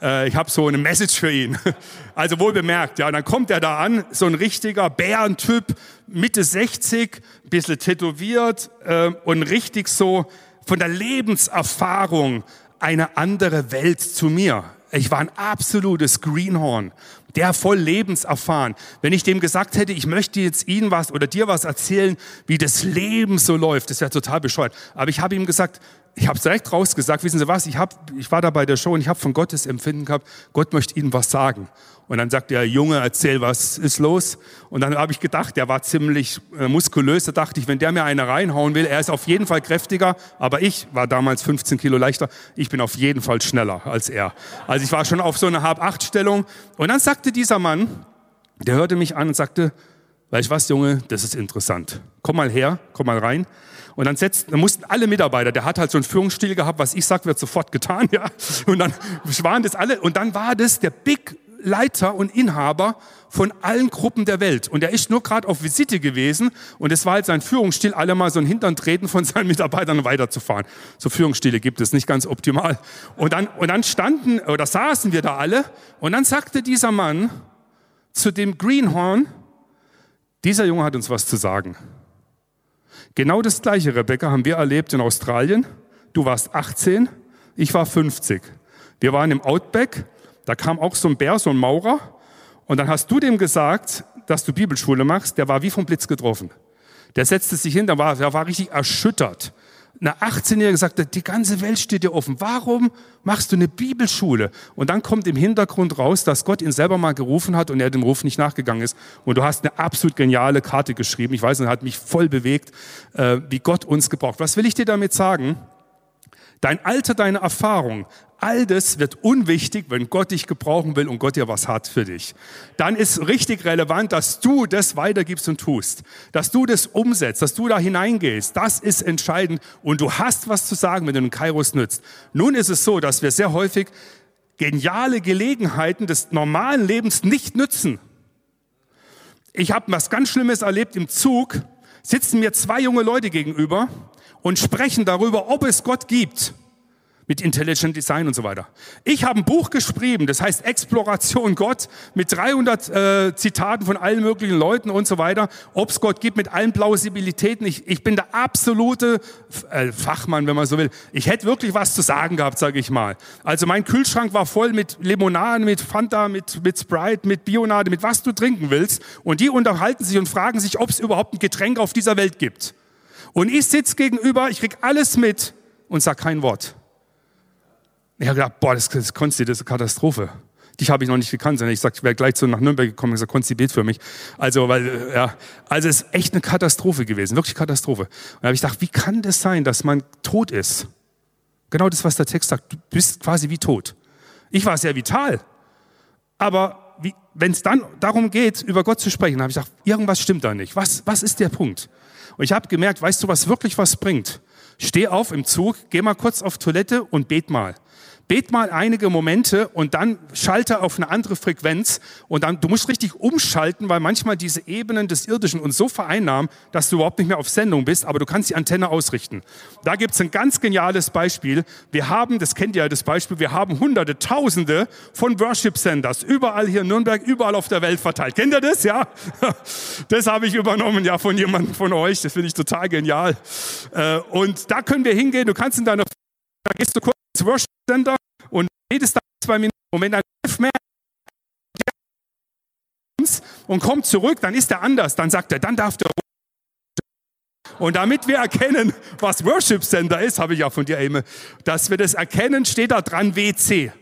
Äh, ich habe so eine Message für ihn. *laughs* Also wohl bemerkt, ja. Und dann kommt er da an, so ein richtiger Bärentyp, Mitte 60, bisschen tätowiert äh, und richtig so von der Lebenserfahrung eine andere Welt zu mir. Ich war ein absolutes Greenhorn der voll lebenserfahren. Wenn ich dem gesagt hätte, ich möchte jetzt Ihnen was oder dir was erzählen, wie das Leben so läuft, das wäre total bescheuert. Aber ich habe ihm gesagt, ich habe es direkt rausgesagt, wissen Sie was, ich, hab, ich war da bei der Show und ich habe von Gottes Empfinden gehabt, Gott möchte Ihnen was sagen. Und dann sagt der Junge, erzähl, was ist los? Und dann habe ich gedacht, der war ziemlich äh, muskulös. Da dachte ich, wenn der mir eine reinhauen will, er ist auf jeden Fall kräftiger, aber ich war damals 15 Kilo leichter. Ich bin auf jeden Fall schneller als er. Also ich war schon auf so einer Hab-Acht-Stellung. Und dann sagte dieser Mann, der hörte mich an und sagte, weißt du was, Junge, das ist interessant. Komm mal her, komm mal rein. Und dann, setzt, dann mussten alle Mitarbeiter, der hat halt so einen Führungsstil gehabt, was ich sag, wird sofort getan, *laughs* ja. Und dann waren das alle, und dann war das der Big Leiter und Inhaber von allen Gruppen der Welt. Und er ist nur gerade auf Visite gewesen und es war halt sein Führungsstil, alle mal so ein Hintern treten von *laughs* seinen Mitarbeitern weiterzufahren. So Führungsstile gibt es, nicht ganz optimal. Und dann, und dann standen oder saßen wir da alle und dann sagte dieser Mann zu dem Greenhorn, dieser Junge hat uns was zu sagen. Genau das gleiche, Rebecca, haben wir erlebt in Australien. Du warst 18, ich war 50. Wir waren im Outback da kam auch so ein Bär, so ein Maurer. Und dann hast du dem gesagt, dass du Bibelschule machst. Der war wie vom Blitz getroffen. Der setzte sich hin, der war, der war richtig erschüttert. Eine 18-Jährige sagte, die ganze Welt steht dir offen. Warum machst du eine Bibelschule? Und dann kommt im Hintergrund raus, dass Gott ihn selber mal gerufen hat und er dem Ruf nicht nachgegangen ist. Und du hast eine absolut geniale Karte geschrieben. Ich weiß, es hat mich voll bewegt, äh, wie Gott uns gebraucht. Was will ich dir damit sagen? Dein Alter, deine Erfahrung, all das wird unwichtig, wenn Gott dich gebrauchen will und Gott dir was hat für dich. Dann ist richtig relevant, dass du das weitergibst und tust, dass du das umsetzt, dass du da hineingehst. Das ist entscheidend und du hast was zu sagen, wenn du den Kairos nützt. Nun ist es so, dass wir sehr häufig geniale Gelegenheiten des normalen Lebens nicht nützen. Ich habe was ganz Schlimmes erlebt im Zug, sitzen mir zwei junge Leute gegenüber und sprechen darüber, ob es Gott gibt. Mit Intelligent Design und so weiter. Ich habe ein Buch geschrieben, das heißt Exploration Gott mit 300 äh, Zitaten von allen möglichen Leuten und so weiter, ob es Gott gibt mit allen Plausibilitäten. Ich, ich bin der absolute äh, Fachmann, wenn man so will. Ich hätte wirklich was zu sagen gehabt, sage ich mal. Also mein Kühlschrank war voll mit Limonaden, mit Fanta, mit, mit Sprite, mit Bionade, mit was du trinken willst. Und die unterhalten sich und fragen sich, ob es überhaupt ein Getränk auf dieser Welt gibt. Und ich sitze gegenüber, ich krieg alles mit und sag kein Wort. Ich habe gedacht, boah, das, das Konsti, das ist eine Katastrophe. Dich habe ich noch nicht gekannt, sondern ich sag, ich wäre gleich so nach Nürnberg gekommen und gesagt, Konsti, bet für mich. Also, weil, äh, ja, also es ist echt eine Katastrophe gewesen, wirklich Katastrophe. Und da habe ich gedacht, wie kann das sein, dass man tot ist? Genau das, was der Text sagt, du bist quasi wie tot. Ich war sehr vital, aber wenn es dann darum geht, über Gott zu sprechen, habe ich gedacht, irgendwas stimmt da nicht. Was, was ist der Punkt? Und ich habe gemerkt, weißt du, was wirklich was bringt? Steh auf im Zug, geh mal kurz auf Toilette und bet mal. Bet mal einige Momente und dann schalte auf eine andere Frequenz und dann, du musst richtig umschalten, weil manchmal diese Ebenen des Irdischen uns so vereinnahmen, dass du überhaupt nicht mehr auf Sendung bist, aber du kannst die Antenne ausrichten. Da gibt's ein ganz geniales Beispiel. Wir haben, das kennt ihr ja das Beispiel, wir haben hunderte, tausende von Worship Centers, überall hier in Nürnberg, überall auf der Welt verteilt. Kennt ihr das? Ja? *laughs* Das habe ich übernommen, ja, von jemandem von euch. Das finde ich total genial. Äh, und da können wir hingehen, du kannst in deiner, da gehst du kurz ins Worship Center und jedes Tag zwei Minuten. Und wenn ein Chef mehr und kommt zurück, dann ist er anders. Dann sagt er, dann darf der und damit wir erkennen, was Worship Center ist, habe ich ja von dir, Eme, dass wir das erkennen, steht da dran WC.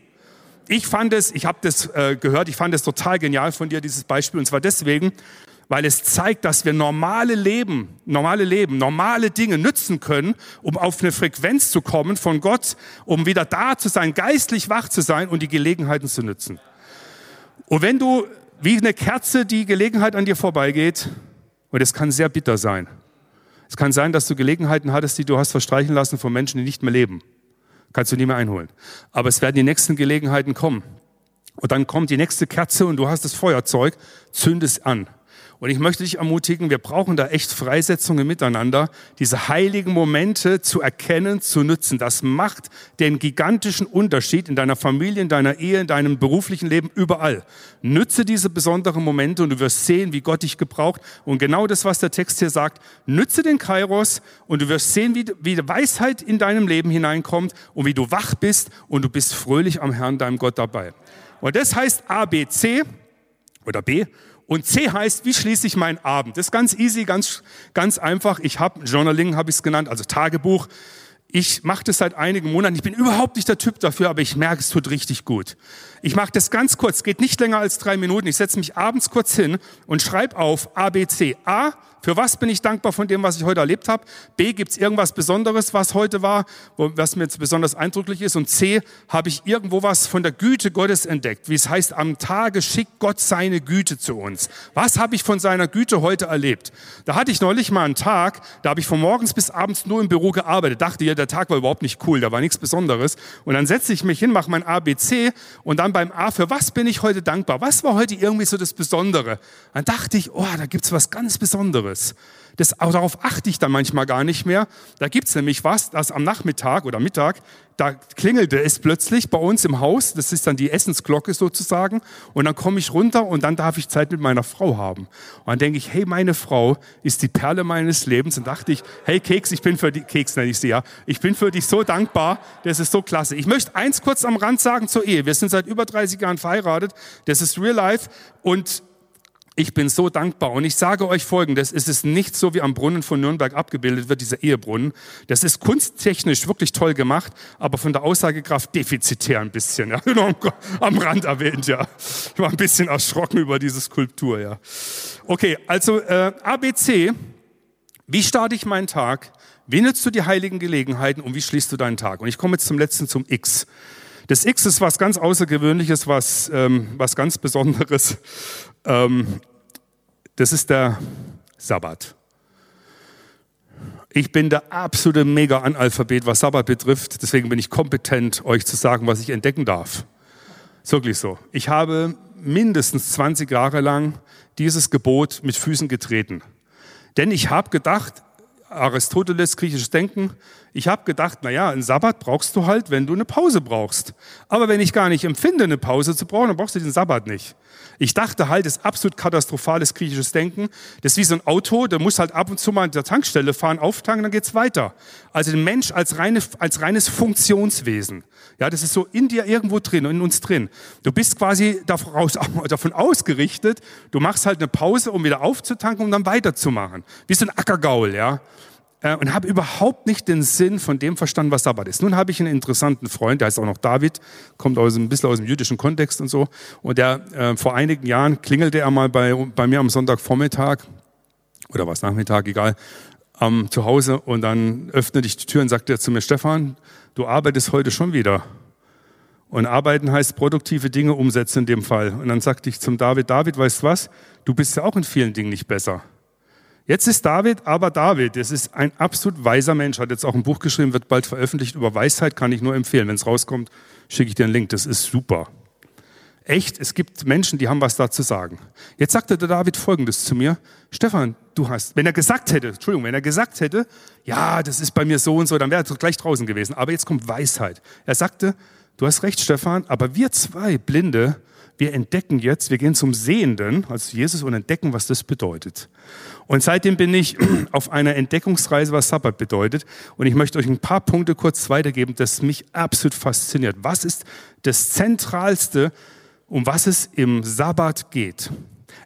Ich fand es, ich habe das äh, gehört, ich fand es total genial von dir, dieses Beispiel. Und zwar deswegen, weil es zeigt, dass wir normale Leben, normale Leben, normale Dinge nützen können, um auf eine Frequenz zu kommen von Gott, um wieder da zu sein, geistlich wach zu sein und die Gelegenheiten zu nützen. Und wenn du wie eine Kerze die Gelegenheit an dir vorbeigeht, und es kann sehr bitter sein. Es kann sein, dass du Gelegenheiten hattest, die du hast verstreichen lassen von Menschen, die nicht mehr leben. Kannst du nie mehr einholen. Aber es werden die nächsten Gelegenheiten kommen. Und dann kommt die nächste Kerze und du hast das Feuerzeug, zünd es an. Und ich möchte dich ermutigen, wir brauchen da echt Freisetzungen miteinander, diese heiligen Momente zu erkennen, zu nutzen. Das macht den gigantischen Unterschied in deiner Familie, in deiner Ehe, in deinem beruflichen Leben, überall. Nütze diese besonderen Momente und du wirst sehen, wie Gott dich gebraucht. Und genau das, was der Text hier sagt, nütze den Kairos und du wirst sehen, wie, wie Weisheit in deinem Leben hineinkommt und wie du wach bist und du bist fröhlich am Herrn, deinem Gott dabei. Und das heißt ABC oder B. Und C heißt, wie schließe ich meinen Abend? Das ist ganz easy, ganz, ganz einfach. Ich habe, Journaling habe ich es genannt, also Tagebuch. Ich mache das seit einigen Monaten. Ich bin überhaupt nicht der Typ dafür, aber ich merke, es tut richtig gut. Ich mache das ganz kurz, geht nicht länger als drei Minuten. Ich setze mich abends kurz hin und schreibe auf ABC. A, für was bin ich dankbar von dem, was ich heute erlebt habe? B, gibt es irgendwas Besonderes, was heute war, was mir jetzt besonders eindrücklich ist? Und C, habe ich irgendwo was von der Güte Gottes entdeckt? Wie es heißt, am Tage schickt Gott seine Güte zu uns. Was habe ich von seiner Güte heute erlebt? Da hatte ich neulich mal einen Tag, da habe ich von morgens bis abends nur im Büro gearbeitet. Dachte ja, der Tag war überhaupt nicht cool, da war nichts Besonderes. Und dann setze ich mich hin, mache mein ABC und dann beim A, für was bin ich heute dankbar? Was war heute irgendwie so das Besondere? Dann dachte ich, oh, da gibt's was ganz Besonderes. Das, auch darauf achte ich dann manchmal gar nicht mehr. Da gibt's nämlich was, das am Nachmittag oder Mittag, da klingelte es plötzlich bei uns im Haus. Das ist dann die Essensglocke sozusagen. Und dann komme ich runter und dann darf ich Zeit mit meiner Frau haben. Und dann denke ich, hey, meine Frau ist die Perle meines Lebens. Und dachte ich, hey Keks, ich bin für die, Keks nenne ich sie ja, ich bin für dich so dankbar. Das ist so klasse. Ich möchte eins kurz am Rand sagen zur Ehe. Wir sind seit über 30 Jahren verheiratet. Das ist Real Life. Und ich bin so dankbar und ich sage euch Folgendes, es ist nicht so wie am Brunnen von Nürnberg abgebildet wird, dieser Ehebrunnen. Das ist kunsttechnisch wirklich toll gemacht, aber von der Aussagekraft defizitär ein bisschen. Ja, *laughs* am Rand erwähnt, ja. Ich war ein bisschen erschrocken über diese Skulptur, ja. Okay, also äh, ABC, wie starte ich meinen Tag? Wie nutzt du die heiligen Gelegenheiten und wie schließt du deinen Tag? Und ich komme jetzt zum letzten, zum X. Das X ist was ganz Außergewöhnliches, was, ähm, was ganz Besonderes. Ähm, das ist der Sabbat. Ich bin der absolute Mega-Analphabet, was Sabbat betrifft. Deswegen bin ich kompetent, euch zu sagen, was ich entdecken darf. Ist wirklich so. Ich habe mindestens 20 Jahre lang dieses Gebot mit Füßen getreten. Denn ich habe gedacht, Aristoteles, griechisches Denken, Ich habe gedacht, naja, einen Sabbat brauchst du halt, wenn du eine Pause brauchst. Aber wenn ich gar nicht empfinde, eine Pause zu brauchen, dann brauchst du den Sabbat nicht. Ich dachte halt, das ist absolut katastrophales griechisches Denken. Das ist wie so ein Auto, der muss halt ab und zu mal an der Tankstelle fahren, auftanken, dann geht's weiter. Also der Mensch als, reine, als reines Funktionswesen. Ja, das ist so in dir irgendwo drin, in uns drin. Du bist quasi *laughs* davon ausgerichtet, du machst halt eine Pause, um wieder aufzutanken, um dann weiterzumachen. Wie so ein Ackergaul, ja äh, und habe überhaupt nicht den Sinn von dem verstanden, was Sabbat ist. Nun habe ich einen interessanten Freund, der heißt auch noch David, kommt aus, ein bisschen aus dem jüdischen Kontext und so. Und der äh, vor einigen Jahren klingelte er mal bei, bei mir am Sonntagvormittag oder was Nachmittag, egal, ähm, zu Hause und dann öffnete ich die Tür und sagte zu mir, Stefan, du arbeitest heute schon wieder. Und arbeiten heißt produktive Dinge umsetzen in dem Fall. Und dann sagte ich zum David, David, weißt du was? Du bist ja auch in vielen Dingen nicht besser. Jetzt ist David aber David. Das ist ein absolut weiser Mensch. Hat jetzt auch ein Buch geschrieben, wird bald veröffentlicht über Weisheit. Kann ich nur empfehlen. Wenn es rauskommt, schicke ich dir einen Link. Das ist super. Echt, es gibt Menschen, die haben was da zu sagen. Jetzt sagte der David Folgendes zu mir. Stefan, du hast, wenn er gesagt hätte, Entschuldigung, wenn er gesagt hätte, ja, das ist bei mir so und so, dann wäre er gleich draußen gewesen. Aber jetzt kommt Weisheit. Er sagte, du hast recht, Stefan, aber wir zwei Blinde, wir entdecken jetzt, wir gehen zum Sehenden, also Jesus, und entdecken, was das bedeutet. Und seitdem bin ich *clears throat* auf einer Entdeckungsreise, was Sabbat bedeutet. Und ich möchte euch ein paar Punkte kurz weitergeben, das mich absolut fasziniert. Was ist das Zentralste, um was es im Sabbat geht?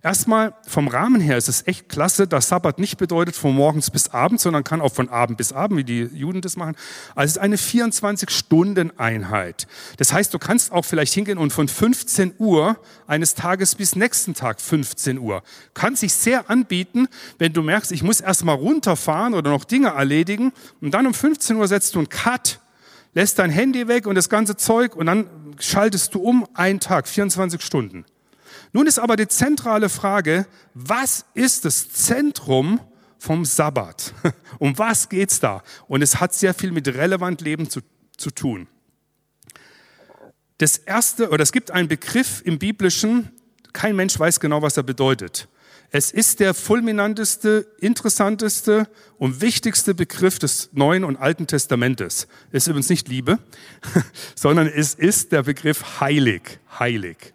Erstmal vom Rahmen her ist es echt klasse, dass Sabbat nicht bedeutet von morgens bis abends, sondern kann auch von Abend bis Abend, wie die Juden das machen. Also es ist eine 24-Stunden-Einheit. Das heißt, du kannst auch vielleicht hingehen und von 15 Uhr eines Tages bis nächsten Tag 15 Uhr. Kann sich sehr anbieten, wenn du merkst, ich muss erstmal runterfahren oder noch Dinge erledigen und dann um 15 Uhr setzt du einen Cut, lässt dein Handy weg und das ganze Zeug und dann schaltest du um einen Tag, 24 Stunden. Nun ist aber die zentrale Frage, was ist das Zentrum vom Sabbat? *laughs* Um was geht's da? Und es hat sehr viel mit relevant Leben zu, zu tun. Das erste, oder es gibt einen Begriff im Biblischen, kein Mensch weiß genau, was er bedeutet. Es ist der fulminanteste, interessanteste und wichtigste Begriff des Neuen und Alten Testamentes. Es ist übrigens nicht Liebe, *laughs* sondern es ist der Begriff heilig, heilig.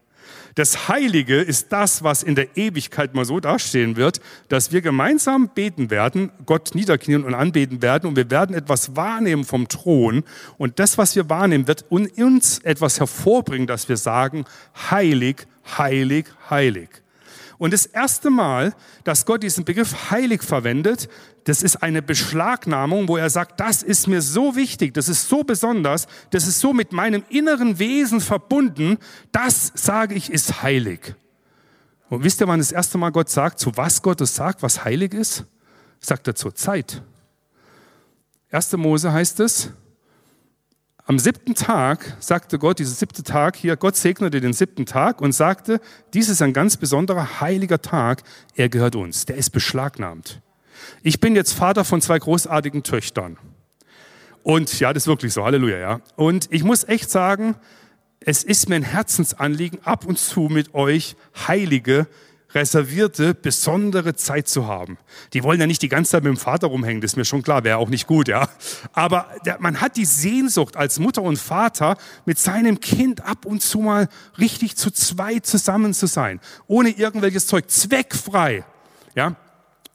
Das Heilige ist das, was in der Ewigkeit mal so dastehen wird, dass wir gemeinsam beten werden, Gott niederknien und anbeten werden und wir werden etwas wahrnehmen vom Thron und das, was wir wahrnehmen, wird uns etwas hervorbringen, dass wir sagen, heilig, heilig, heilig. Und das erste Mal, dass Gott diesen Begriff heilig verwendet, das ist eine Beschlagnahmung, wo er sagt, das ist mir so wichtig, das ist so besonders, das ist so mit meinem inneren Wesen verbunden, das sage ich ist heilig. Und wisst ihr, wann das erste Mal Gott sagt, zu was Gott es sagt, was heilig ist? Sagt er zur Zeit. 1. Mose heißt es, am siebten Tag sagte Gott, dieser siebte Tag hier, Gott segnete den siebten Tag und sagte, dies ist ein ganz besonderer heiliger Tag, er gehört uns, der ist beschlagnahmt. Ich bin jetzt Vater von zwei großartigen Töchtern. Und ja, das ist wirklich so, Halleluja, ja. Und ich muss echt sagen, es ist mir ein Herzensanliegen, ab und zu mit euch Heilige reservierte, besondere Zeit zu haben. Die wollen ja nicht die ganze Zeit mit dem Vater rumhängen, das ist mir schon klar, wäre auch nicht gut, ja. Aber der, man hat die Sehnsucht als Mutter und Vater, mit seinem Kind ab und zu mal richtig zu zweit zusammen zu sein, ohne irgendwelches Zeug, zweckfrei, ja.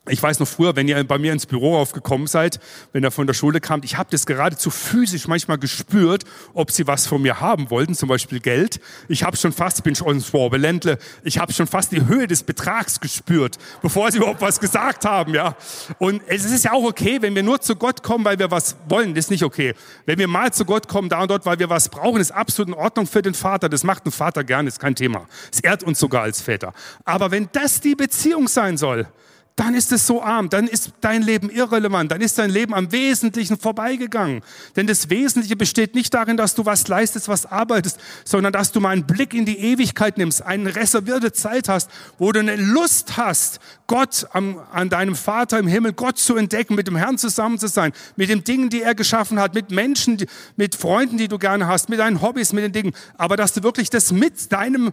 Ich weiß noch früher, wenn ihr bei mir ins Büro aufgekommen seid, wenn ihr von der Schule kamt, ich habe das geradezu physisch manchmal gespürt, ob sie was von mir haben wollten, zum Beispiel Geld. Ich habe schon fast, bin schon Ländle, ich habe schon fast die Höhe des Betrags gespürt, bevor sie überhaupt was gesagt haben, ja. Und es ist ja auch okay, wenn wir nur zu Gott kommen, weil wir was wollen, das ist nicht okay. Wenn wir mal zu Gott kommen, da und dort, weil wir was brauchen, ist absolut in Ordnung für den Vater. Das macht ein Vater gerne, ist kein Thema. Es ehrt uns sogar als Väter. Aber wenn das die Beziehung sein soll, dann ist es so arm, dann ist dein Leben irrelevant, dann ist dein Leben am Wesentlichen vorbeigegangen. Denn das Wesentliche besteht nicht darin, dass du was leistest, was arbeitest, sondern dass du mal einen Blick in die Ewigkeit nimmst, eine reservierte Zeit hast, wo du eine Lust hast, Gott am, an deinem Vater im Himmel, Gott zu entdecken, mit dem Herrn zusammen zu sein, mit den Dingen, die er geschaffen hat, mit Menschen, mit Freunden, die du gerne hast, mit deinen Hobbys, mit den Dingen, aber dass du wirklich das mit deinem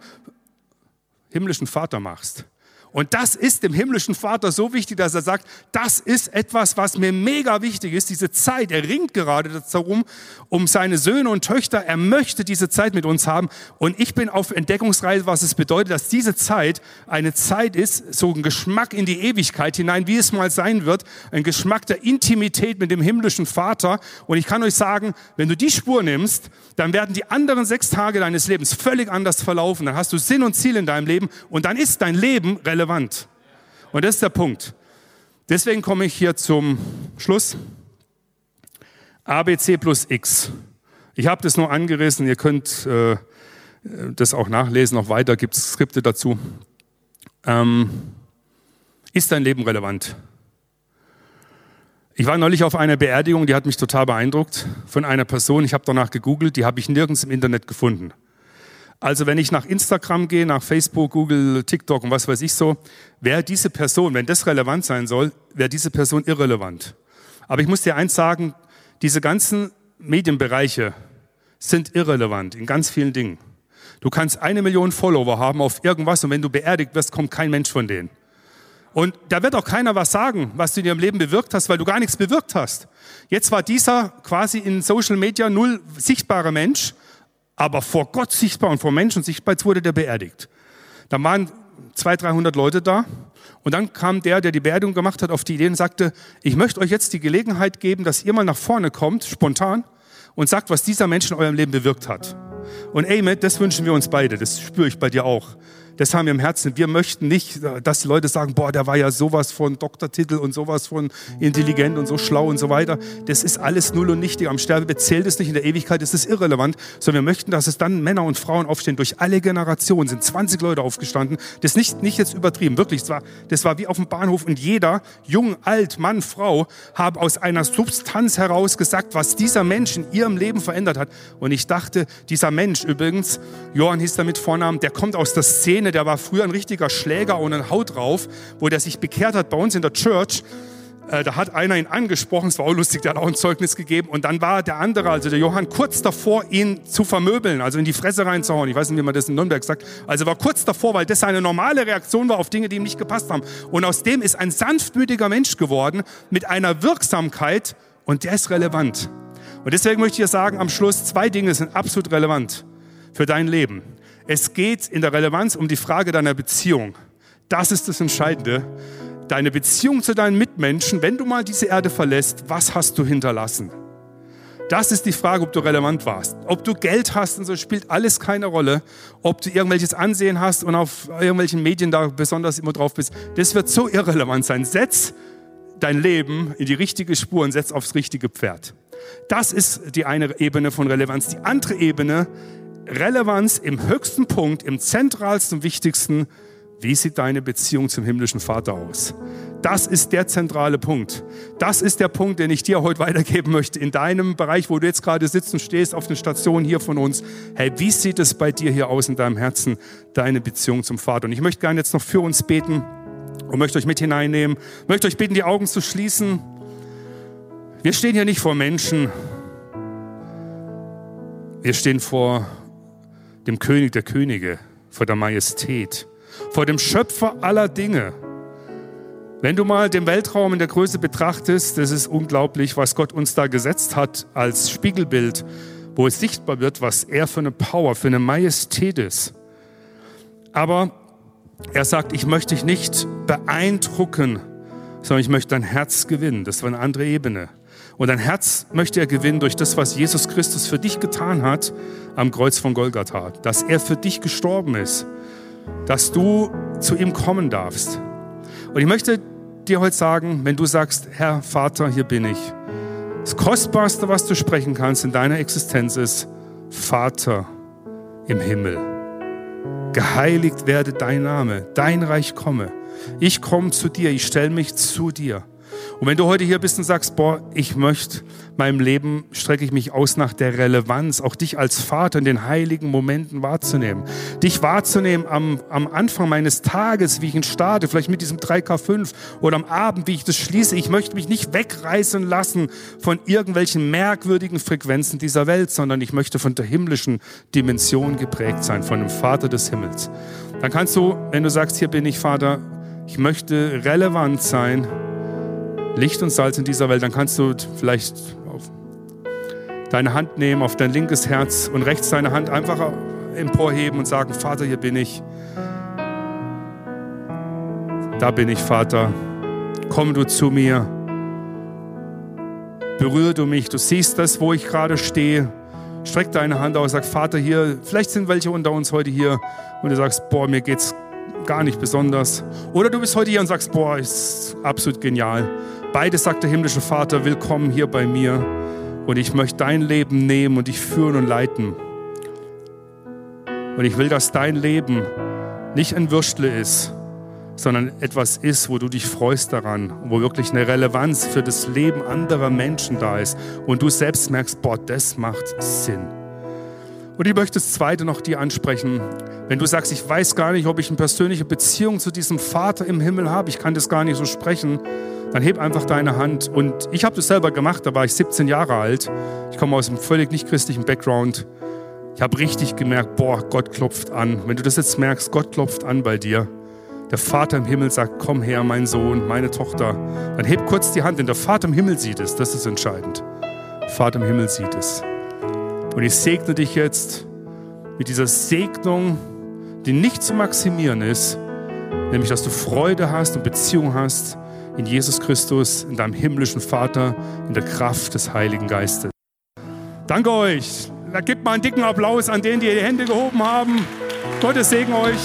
himmlischen Vater machst Und das ist dem himmlischen Vater so wichtig, dass er sagt, das ist etwas, was mir mega wichtig ist, diese Zeit. Er ringt gerade darum, um seine Söhne und Töchter. Er möchte diese Zeit mit uns haben. Und ich bin auf Entdeckungsreise, was es bedeutet, dass diese Zeit eine Zeit ist, so ein Geschmack in die Ewigkeit hinein, wie es mal sein wird. Ein Geschmack der Intimität mit dem himmlischen Vater. Und ich kann euch sagen, wenn du die Spur nimmst, dann werden die anderen sechs Tage deines Lebens völlig anders verlaufen. Dann hast du Sinn und Ziel in deinem Leben und dann ist dein Leben relevant. Und das ist der Punkt. Deswegen komme ich hier zum Schluss. ABC plus X. Ich habe das nur angerissen, ihr könnt äh, das auch nachlesen, noch weiter gibt es Skripte dazu. Ähm, ist dein Leben relevant? Ich war neulich auf einer Beerdigung, die hat mich total beeindruckt, von einer Person. Ich habe danach gegoogelt, die habe ich nirgends im Internet gefunden. Also wenn ich nach Instagram gehe, nach Facebook, Google, TikTok und was weiß ich so, wäre diese Person, wenn das relevant sein soll, wäre diese Person irrelevant. Aber ich muss dir eins sagen, diese ganzen Medienbereiche sind irrelevant in ganz vielen Dingen. Du kannst eine Million Follower haben auf irgendwas und wenn du beerdigt wirst, kommt kein Mensch von denen. Und da wird auch keiner was sagen, was du in ihrem Leben bewirkt hast, weil du gar nichts bewirkt hast. Jetzt war dieser quasi in Social Media null sichtbarer Mensch, aber vor Gott sichtbar und vor Menschen sichtbar, jetzt wurde der beerdigt. Da waren 200, 300 Leute da und dann kam der, der die Beerdigung gemacht hat, auf die Idee und sagte, ich möchte euch jetzt die Gelegenheit geben, dass ihr mal nach vorne kommt, spontan, und sagt, was dieser Mensch in eurem Leben bewirkt hat. Und ey, das wünschen wir uns beide, das spüre ich bei dir auch das haben wir im Herzen. Wir möchten nicht, dass die Leute sagen, boah, der war ja sowas von Doktortitel und sowas von intelligent und so schlau und so weiter. Das ist alles null und nichtig. Am Sterbebett zählt es nicht, in der Ewigkeit ist es irrelevant, sondern wir möchten, dass es dann Männer und Frauen aufstehen. Durch alle Generationen sind 20 Leute aufgestanden. Das ist nicht, nicht jetzt übertrieben, wirklich. Das war, das war wie auf dem Bahnhof und jeder, jung, alt, Mann, Frau, haben aus einer Substanz heraus gesagt, was dieser Mensch in ihrem Leben verändert hat. Und ich dachte, dieser Mensch übrigens, Johann hieß er mit Vornamen, der kommt aus der Szene, Szene, der war früher ein richtiger Schläger ohne Haut drauf, wo der sich bekehrt hat bei uns in der Church. Äh, da hat einer ihn angesprochen, es war auch lustig, der hat auch ein Zeugnis gegeben. Und dann war der andere, also der Johann, kurz davor, ihn zu vermöbeln, also in die Fresse reinzuhauen. Ich weiß nicht, wie man das in Nürnberg sagt. Also war kurz davor, weil das seine normale Reaktion war auf Dinge, die ihm nicht gepasst haben. Und aus dem ist ein sanftmütiger Mensch geworden mit einer Wirksamkeit und der ist relevant. Und deswegen möchte ich dir sagen, am Schluss, zwei Dinge sind absolut relevant für dein Leben. Es geht in der Relevanz um die Frage deiner Beziehung. Das ist das Entscheidende. Deine Beziehung zu deinen Mitmenschen, wenn du mal diese Erde verlässt, was hast du hinterlassen? Das ist die Frage, ob du relevant warst. Ob du Geld hast und so spielt alles keine Rolle. Ob du irgendwelches Ansehen hast und auf irgendwelchen Medien da besonders immer drauf bist, das wird so irrelevant sein. Setz dein Leben in die richtige Spur und setz aufs richtige Pferd. Das ist die eine Ebene von Relevanz. Die andere Ebene Relevanz im höchsten Punkt, im zentralsten, wichtigsten, wie sieht deine Beziehung zum himmlischen Vater aus? Das ist der zentrale Punkt. Das ist der Punkt, den ich dir heute weitergeben möchte. In deinem Bereich, wo du jetzt gerade sitzt und stehst, auf den Stationen hier von uns. Hey, wie sieht es bei dir hier aus in deinem Herzen, deine Beziehung zum Vater? Und ich möchte gerne jetzt noch für uns beten und möchte euch mit hineinnehmen. Möchte euch bitten, die Augen zu schließen. Wir stehen hier nicht vor Menschen. Wir stehen vor dem König der Könige, vor der Majestät, vor dem Schöpfer aller Dinge. Wenn du mal den Weltraum in der Größe betrachtest, das ist unglaublich, was Gott uns da gesetzt hat als Spiegelbild, wo es sichtbar wird, was er für eine Power, für eine Majestät ist. Aber er sagt, ich möchte dich nicht beeindrucken, sondern ich möchte dein Herz gewinnen. Das war eine andere Ebene. Und dein Herz möchte er gewinnen durch das, was Jesus Christus für dich getan hat am Kreuz von Golgatha. Dass er für dich gestorben ist. Dass du zu ihm kommen darfst. Und ich möchte dir heute sagen, wenn du sagst, Herr Vater, hier bin ich. Das Kostbarste, was du sprechen kannst in deiner Existenz ist, Vater im Himmel. Geheiligt werde dein Name, dein Reich komme. Ich komme zu dir, ich stelle mich zu dir. Und wenn du heute hier bist und sagst, boah, ich möchte, meinem Leben strecke ich mich aus nach der Relevanz, auch dich als Vater in den heiligen Momenten wahrzunehmen. Dich wahrzunehmen am, am Anfang meines Tages, wie ich ihn starte, vielleicht mit diesem 3K5 oder am Abend, wie ich das schließe. Ich möchte mich nicht wegreißen lassen von irgendwelchen merkwürdigen Frequenzen dieser Welt, sondern ich möchte von der himmlischen Dimension geprägt sein, von dem Vater des Himmels. Dann kannst du, wenn du sagst, hier bin ich Vater, ich möchte relevant sein, Licht und Salz in dieser Welt, dann kannst du vielleicht deine Hand nehmen, auf dein linkes Herz und rechts deine Hand einfach emporheben und sagen, Vater, hier bin ich. Da bin ich, Vater. Komm du zu mir. Berühre du mich. Du siehst das, wo ich gerade stehe. Streck deine Hand aus, sag, Vater, hier, vielleicht sind welche unter uns heute hier und du sagst, boah, mir geht's gar nicht besonders. Oder du bist heute hier und sagst, boah, ist absolut genial. Beides sagt der himmlische Vater, willkommen hier bei mir. Und ich möchte dein Leben nehmen und dich führen und leiten. Und ich will, dass dein Leben nicht ein Würstle ist, sondern etwas ist, wo du dich freust daran, wo wirklich eine Relevanz für das Leben anderer Menschen da ist und du selbst merkst, boah, das macht Sinn. Und ich möchte das Zweite noch dir ansprechen. Wenn du sagst, ich weiß gar nicht, ob ich eine persönliche Beziehung zu diesem Vater im Himmel habe, ich kann das gar nicht so sprechen, dann heb einfach deine Hand. Und ich habe das selber gemacht, da war ich 17 Jahre alt. Ich komme aus einem völlig nicht christlichen Background. Ich habe richtig gemerkt, boah, Gott klopft an. Wenn du das jetzt merkst, Gott klopft an bei dir. Der Vater im Himmel sagt, komm her, mein Sohn, meine Tochter. Dann heb kurz die Hand, denn der Vater im Himmel sieht es. Das ist entscheidend. Der Vater im Himmel sieht es. Und ich segne dich jetzt mit dieser Segnung, die nicht zu maximieren ist, nämlich dass du Freude hast und Beziehung hast in Jesus Christus, in deinem himmlischen Vater, in der Kraft des Heiligen Geistes. Danke euch. Da gibt mal einen dicken Applaus an denen, die die Hände gehoben haben. Gottes Segen euch.